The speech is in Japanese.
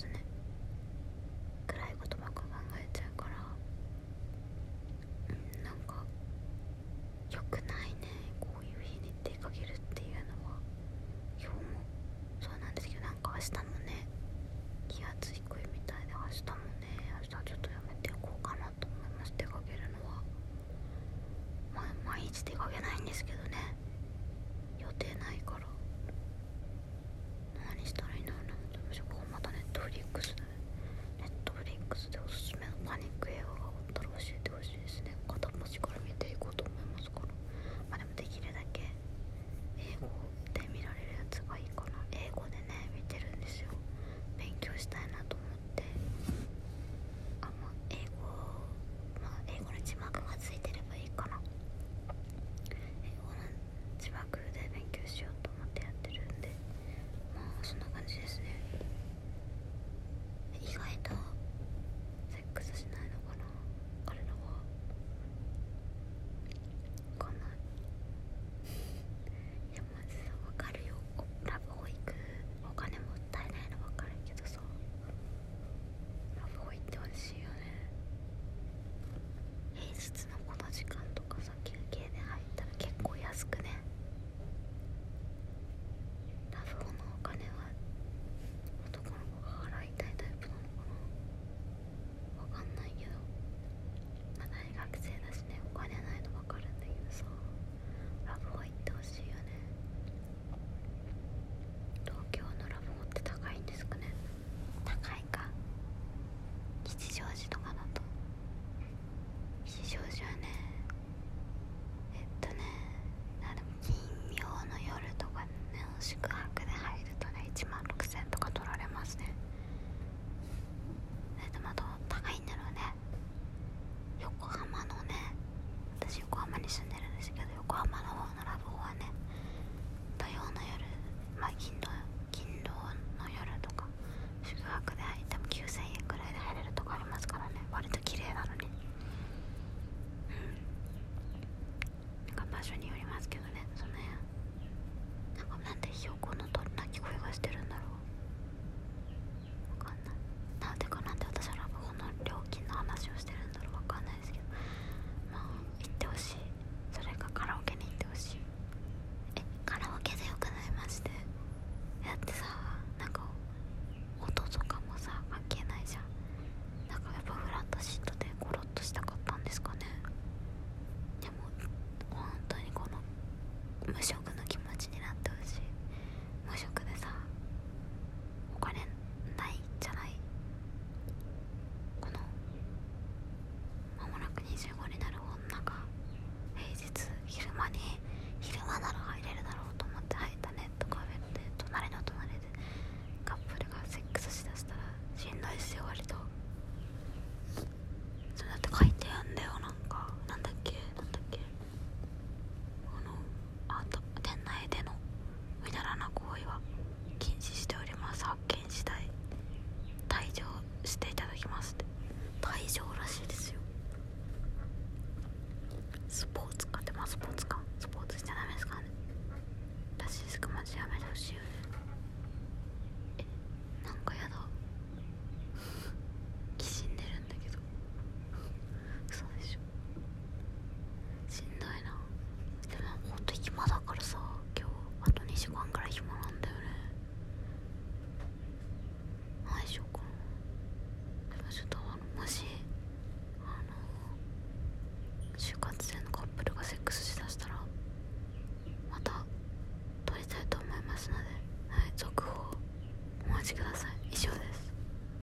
になスポーツかでもスポーツかスポーツしちゃダメですかね。私ですかマジやめてほしいよね。えなんかやだ。きしんでるんだけど。嘘でしょ。しんどいな。でもほんと暇だからさ今日。あと2時間